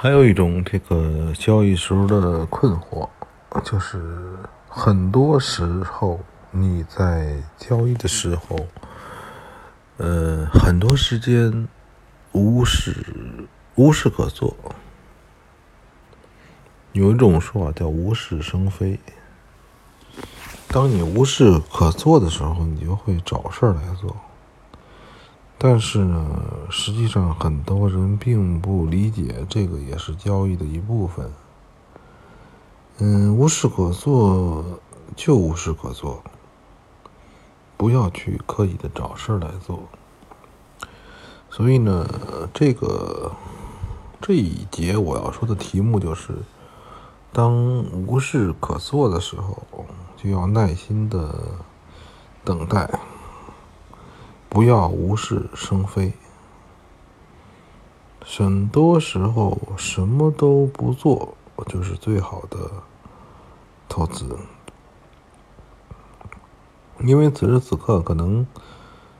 还有一种这个交易时候的困惑，就是很多时候你在交易的时候，呃，很多时间无事无事可做。有一种说法叫“无事生非”。当你无事可做的时候，你就会找事儿来做。但是呢，实际上很多人并不理解，这个也是交易的一部分。嗯，无事可做就无事可做，不要去刻意的找事儿来做。所以呢，这个这一节我要说的题目就是：当无事可做的时候，就要耐心的等待。不要无事生非。很多时候，什么都不做就是最好的投资，因为此时此刻可能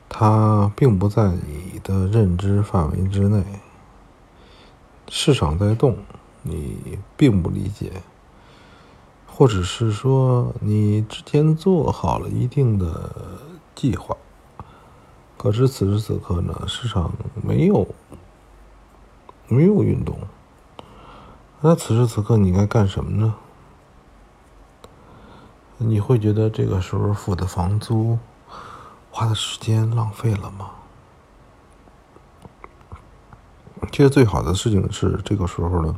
它并不在你的认知范围之内。市场在动，你并不理解，或者是说你之前做好了一定的计划。可是此时此刻呢，市场没有没有运动，那此时此刻你该干什么呢？你会觉得这个时候付的房租、花的时间浪费了吗？其实最好的事情是这个时候呢，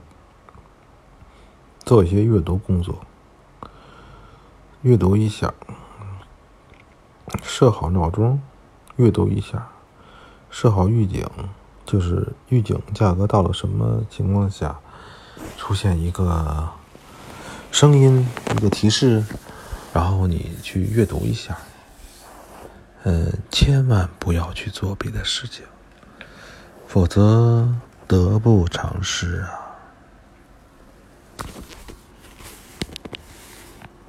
做一些阅读工作，阅读一下，设好闹钟。阅读一下，设好预警，就是预警价格到了什么情况下出现一个声音一个提示，然后你去阅读一下。嗯，千万不要去做别的事情，否则得不偿失啊。